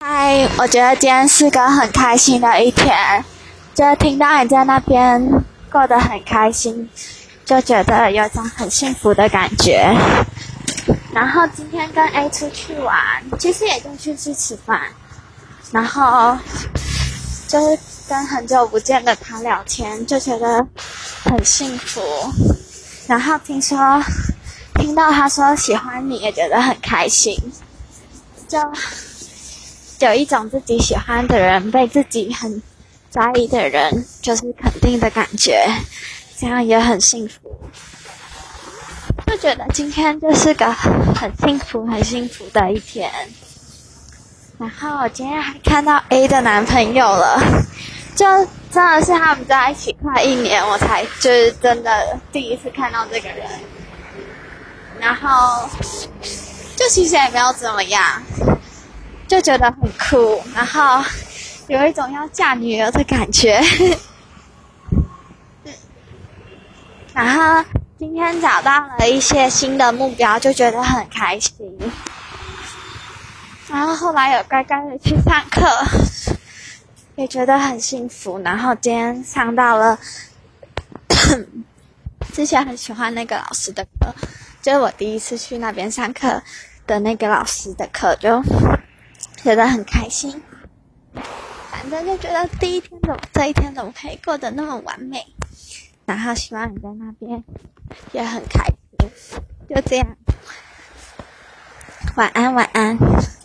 嗨，我觉得今天是个很开心的一天，就听到你在那边过得很开心，就觉得有种很幸福的感觉。然后今天跟 A 出去玩，其实也就去吃吃饭，然后就是跟很久不见的他聊天，就觉得很幸福。然后听说听到他说喜欢你，也觉得很开心，就。有一种自己喜欢的人被自己很在意的人就是肯定的感觉，这样也很幸福。就觉得今天就是个很幸福、很幸福的一天。然后我今天还看到 A 的男朋友了，就真的是他们在一起快一年，我才就是真的第一次看到这个人。然后就其实也没有怎么样。就觉得很酷，然后有一种要嫁女儿的感觉。然后今天找到了一些新的目标，就觉得很开心。然后后来有乖乖的去上课，也觉得很幸福。然后今天上到了 之前很喜欢那个老师的课，就是我第一次去那边上课的那个老师的课，就。觉得很开心，反正就觉得第一天怎么这一天怎么可以过得那么完美，然后希望你在那边也很开心，就这样，晚安晚安。